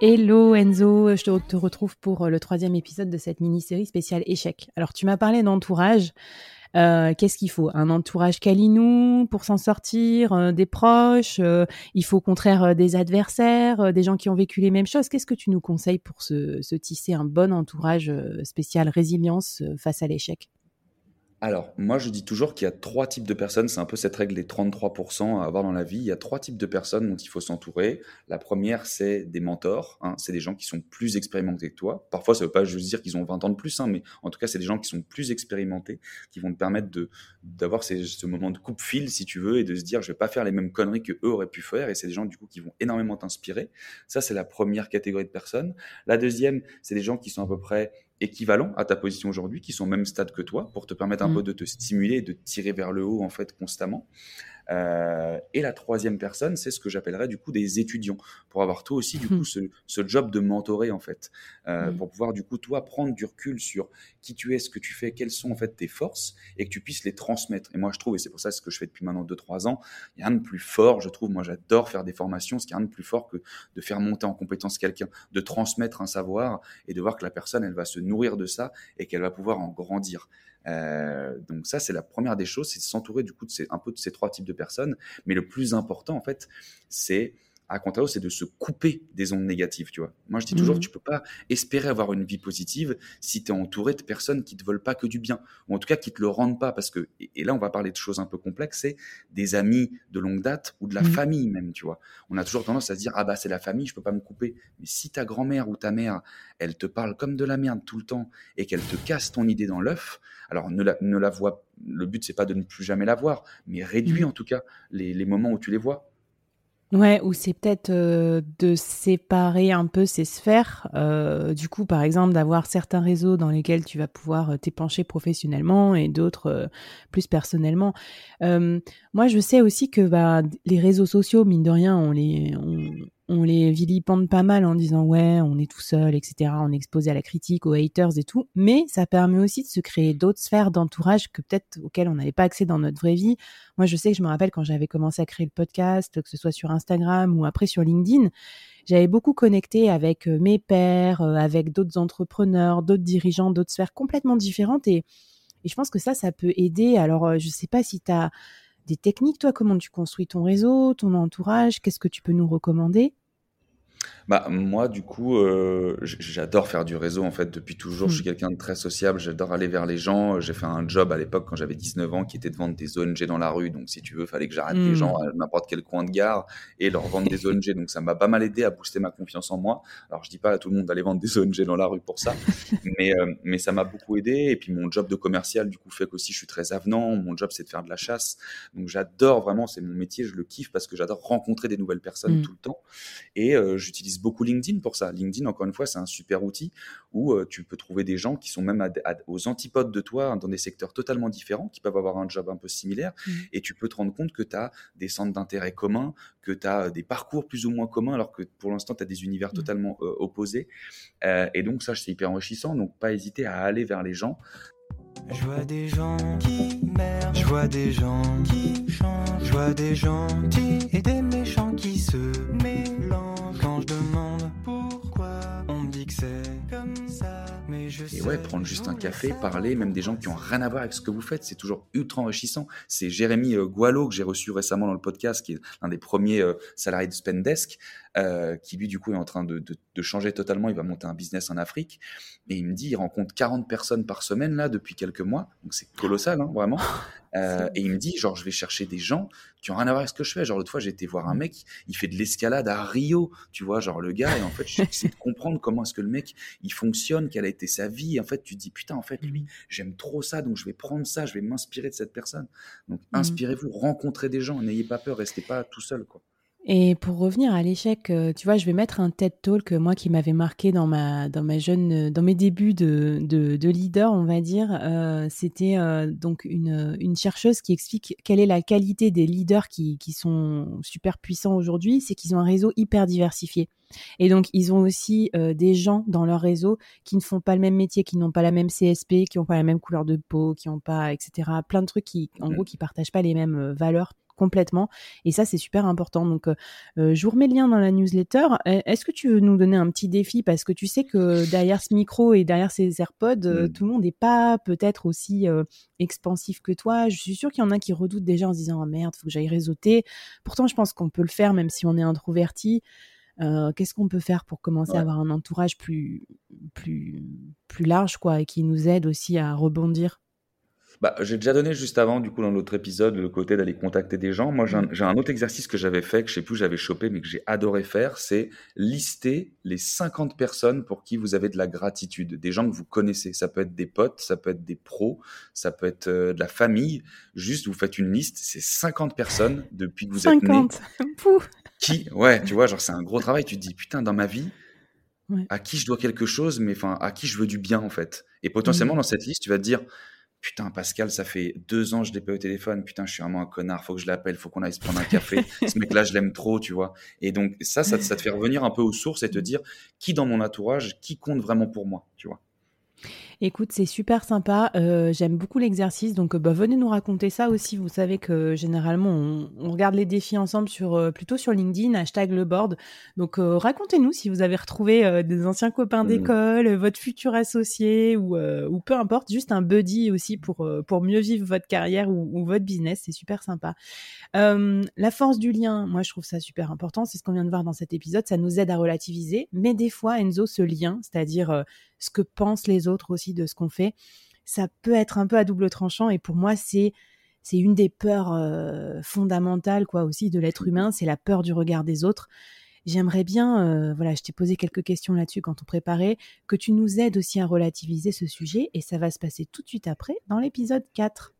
Hello Enzo, je te, retrouve pour euh, le troisième épisode de cette mini-série spéciale échec. Alors tu m'as parlé d'entourage. Euh, qu'est-ce qu'il faut? Un entourage calinou pour s'en sortir, euh, des proches. il faut au contraire des adversaires, des gens qui ont vécu les mêmes choses. Qu'est-ce que tu nous conseilles pour se tisser un bon entourage spécial résilience face à l'échec? Alors, moi, je dis toujours qu'il y a trois types de personnes. C'est un peu cette règle des 33% à avoir dans la vie. Il y a trois types de personnes dont il faut s'entourer. La première, c'est des mentors. Hein. C'est des gens qui sont plus expérimentés que toi. Parfois, ça ne veut pas juste dire qu'ils ont 20 ans de plus, hein, mais en tout cas, c'est des gens qui sont plus expérimentés, qui vont te permettre de, d'avoir ce moment de coupe-fil, si tu veux, et de se dire, je vais pas faire les mêmes conneries que eux auraient pu faire. Et c'est des gens, du coup, qui vont énormément t'inspirer. Ça, c'est la première catégorie de personnes. La deuxième, c'est des gens qui sont à peu près équivalents à ta position aujourd'hui, qui sont au même stade que toi, pour te permettre un mmh. peu de te stimuler et de tirer vers le haut en fait constamment. Euh, et la troisième personne, c'est ce que j'appellerais du coup des étudiants, pour avoir toi aussi du coup ce, ce job de mentorer en fait, euh, pour pouvoir du coup toi prendre du recul sur qui tu es, ce que tu fais, quelles sont en fait tes forces, et que tu puisses les transmettre. Et moi je trouve, et c'est pour ça ce que je fais depuis maintenant 2-3 ans, il y a rien de plus fort, je trouve, moi j'adore faire des formations, ce qui a rien de plus fort que de faire monter en compétence quelqu'un, de transmettre un savoir et de voir que la personne elle va se nourrir de ça et qu'elle va pouvoir en grandir. Euh, donc ça, c'est la première des choses, c'est de s'entourer du coup de un peu de ces trois types de personnes. Mais le plus important, en fait, c'est à contrario, c'est de se couper des ondes négatives, tu vois. Moi, je dis toujours, mmh. tu peux pas espérer avoir une vie positive si tu es entouré de personnes qui te veulent pas que du bien, ou en tout cas qui te le rendent pas, parce que, et là, on va parler de choses un peu complexes, c'est des amis de longue date ou de la mmh. famille même, tu vois. On a toujours tendance à se dire, ah bah, c'est la famille, je peux pas me couper. Mais si ta grand-mère ou ta mère, elle te parle comme de la merde tout le temps et qu'elle te casse ton idée dans l'œuf, alors ne la, ne la vois, le but, c'est pas de ne plus jamais la voir, mais réduis mmh. en tout cas les, les moments où tu les vois Ouais, ou c'est peut-être euh, de séparer un peu ces sphères. Euh, du coup, par exemple, d'avoir certains réseaux dans lesquels tu vas pouvoir euh, t'épancher professionnellement et d'autres plus personnellement. moi, je sais aussi que bah, les réseaux sociaux, mine de rien, on les, on les vilipende pas mal en disant ouais, on est tout seul, etc. On est exposé à la critique, aux haters et tout. Mais ça permet aussi de se créer d'autres sphères d'entourage que peut-être auxquelles on n'avait pas accès dans notre vraie vie. Moi, je sais que je me rappelle quand j'avais commencé à créer le podcast, que ce soit sur Instagram ou après sur LinkedIn, j'avais beaucoup connecté avec euh, mes pairs, euh, avec d'autres entrepreneurs, d'autres dirigeants, d'autres sphères complètement différentes. Et, et je pense que ça, ça peut aider. Alors, euh, je sais pas si tu as des techniques, toi, comment tu construis ton réseau, ton entourage, qu'est-ce que tu peux nous recommander? Bah, moi, du coup, euh, j'adore faire du réseau, en fait, depuis toujours. Je suis mmh. quelqu'un de très sociable, j'adore aller vers les gens. J'ai fait un job à l'époque, quand j'avais 19 ans, qui était de vendre des ONG dans la rue. Donc, si tu veux, fallait que j'arrête les gens mmh. à n'importe quel coin de gare et leur vendre des ONG. Donc, ça m'a pas mal aidé à booster ma confiance en moi. Alors, je dis pas à tout le monde d'aller vendre des ONG dans la rue pour ça, mais, euh, mais ça m'a beaucoup aidé. Et puis, mon job de commercial, du coup, fait qu'aussi, je suis très avenant. Mon job, c'est de faire de la chasse. Donc, j'adore vraiment, c'est mon métier, je le kiffe parce que j'adore rencontrer des nouvelles personnes mmh. tout le temps. Et euh, j'utilise beaucoup LinkedIn pour ça. LinkedIn, encore une fois, c'est un super outil où euh, tu peux trouver des gens qui sont même aux antipodes de toi, dans des secteurs totalement différents, qui peuvent avoir un job un peu similaire, mmh. et tu peux te rendre compte que tu as des centres d'intérêt communs, que tu as des parcours plus ou moins communs, alors que pour l'instant, tu as des univers mmh. totalement euh, opposés. Euh, et donc ça, c'est hyper enrichissant, donc pas hésiter à aller vers les gens. Je vois des gens qui merdent, je vois des gens qui changent, je vois des gentils et des méchants qui se mélangent. Quand je demande et ouais, prendre juste un café, parler, même des gens qui ont rien à voir avec ce que vous faites, c'est toujours ultra enrichissant. C'est Jérémy euh, Gualo que j'ai reçu récemment dans le podcast, qui est l'un des premiers euh, salariés de Spendesk, euh, qui lui du coup est en train de, de, changer totalement. Il va monter un business en Afrique, et il me dit, il rencontre 40 personnes par semaine là depuis quelques mois, donc c'est colossal, hein, vraiment. Euh, et il me dit, genre, je vais chercher des gens qui ont rien à voir avec ce que je fais. Genre, l'autre fois, j'ai été voir un mec, il fait de l'escalade à Rio, tu vois, genre, le gars, et en fait, j'essaie de comprendre comment est-ce que le mec, il fonctionne, quelle a été sa vie. Et en fait, tu te dis, putain, en fait, lui, j'aime trop ça, donc je vais prendre ça, je vais m'inspirer de cette personne. Donc, mmh. inspirez-vous, rencontrez des gens, n'ayez pas peur, restez pas tout seul, quoi. Et pour revenir à l'échec, euh, tu vois, je vais mettre un TED Talk moi qui m'avait marqué dans ma dans ma jeune euh, dans mes débuts de de, de leader, on va dire. Euh, C'était euh, donc une une chercheuse qui explique quelle est la qualité des leaders qui qui sont super puissants aujourd'hui, c'est qu'ils ont un réseau hyper diversifié. Et donc, ils ont aussi des gens dans leur réseau qui ne font pas le même métier, qui n'ont pas la même CSP, qui n'ont pas la même couleur de peau, qui n'ont pas, etc. Plein de trucs qui, en gros, qui partagent pas les mêmes valeurs complètement. Et ça, c'est super important. Donc, je vous remets le lien dans la newsletter. E, est-ce que tu veux nous donner un petit défi? Parce que tu sais que derrière ce micro et derrière ces AirPods, mmh. tout le monde n'est pas peut-être aussi expansif que toi. Je suis sûre qu'il y en a qui redoutent déjà en se disant oh, merde, faut que j'aille réseauter. Pourtant, je pense qu'on peut le faire même si on est introverti. Qu'est-ce qu'on peut faire pour commencer à avoir un entourage plus, plus, plus large quoi, et qui nous aide aussi à rebondir? Bah, j'ai déjà donné juste avant, du coup, dans l'autre épisode, le côté d'aller contacter des gens. Moi, j'ai un, mmh. autre exercice que j'avais fait, que je sais plus, j'avais chopé, mais que j'ai adoré faire, c'est lister les 50 personnes pour qui vous avez de la gratitude, des gens que vous connaissez. Ça peut être des potes, ça peut être des pros, ça peut être euh, de la famille. Juste, vous faites une liste, c'est 50 personnes depuis que vous êtes né. qui, ouais, tu vois, genre, c'est un gros travail. Tu te dis, putain, dans ma vie, à qui je dois quelque chose, mais enfin, à qui je veux du bien, en fait. Et potentiellement, mmh. dans cette liste, tu vas te dire, Putain, Pascal, ça fait deux ans que je l'ai pas au téléphone. Putain, je suis vraiment un connard. Faut que je l'appelle. Faut qu'on aille se prendre un café. Ce mec-là, je l'aime trop, tu vois. Et donc, ça, ça, ça te fait revenir un peu aux sources et te dire qui dans mon entourage, qui compte vraiment pour moi, tu vois. Écoute, c'est super sympa. Euh, j'aime beaucoup l'exercice. Donc, euh, bah, venez nous raconter ça aussi. Vous savez que généralement, on, regarde les défis ensemble sur euh, plutôt sur LinkedIn, hashtag le board. Donc, racontez-nous si vous avez retrouvé des anciens copains mmh. d'école, votre futur associé ou, ou peu importe, juste un buddy aussi pour, pour mieux vivre votre carrière ou, ou votre business. C'est super sympa. la force du lien, moi, je trouve ça super important. C'est ce qu'on vient de voir dans cet épisode. Ça nous aide à relativiser. Mais des fois, Enzo, ce lien, c'est-à-dire ce que pensent les autres aussi de ce qu'on fait, ça peut être un peu à double tranchant. Et pour moi, c'est c'est une des peurs euh, fondamentales quoi aussi de l'être humain, c'est la peur du regard des autres. J'aimerais bien, euh, voilà, je t'ai posé quelques questions là-dessus quand on préparait, que tu nous aides aussi à relativiser ce sujet et ça va se passer tout de suite après dans l'épisode 4.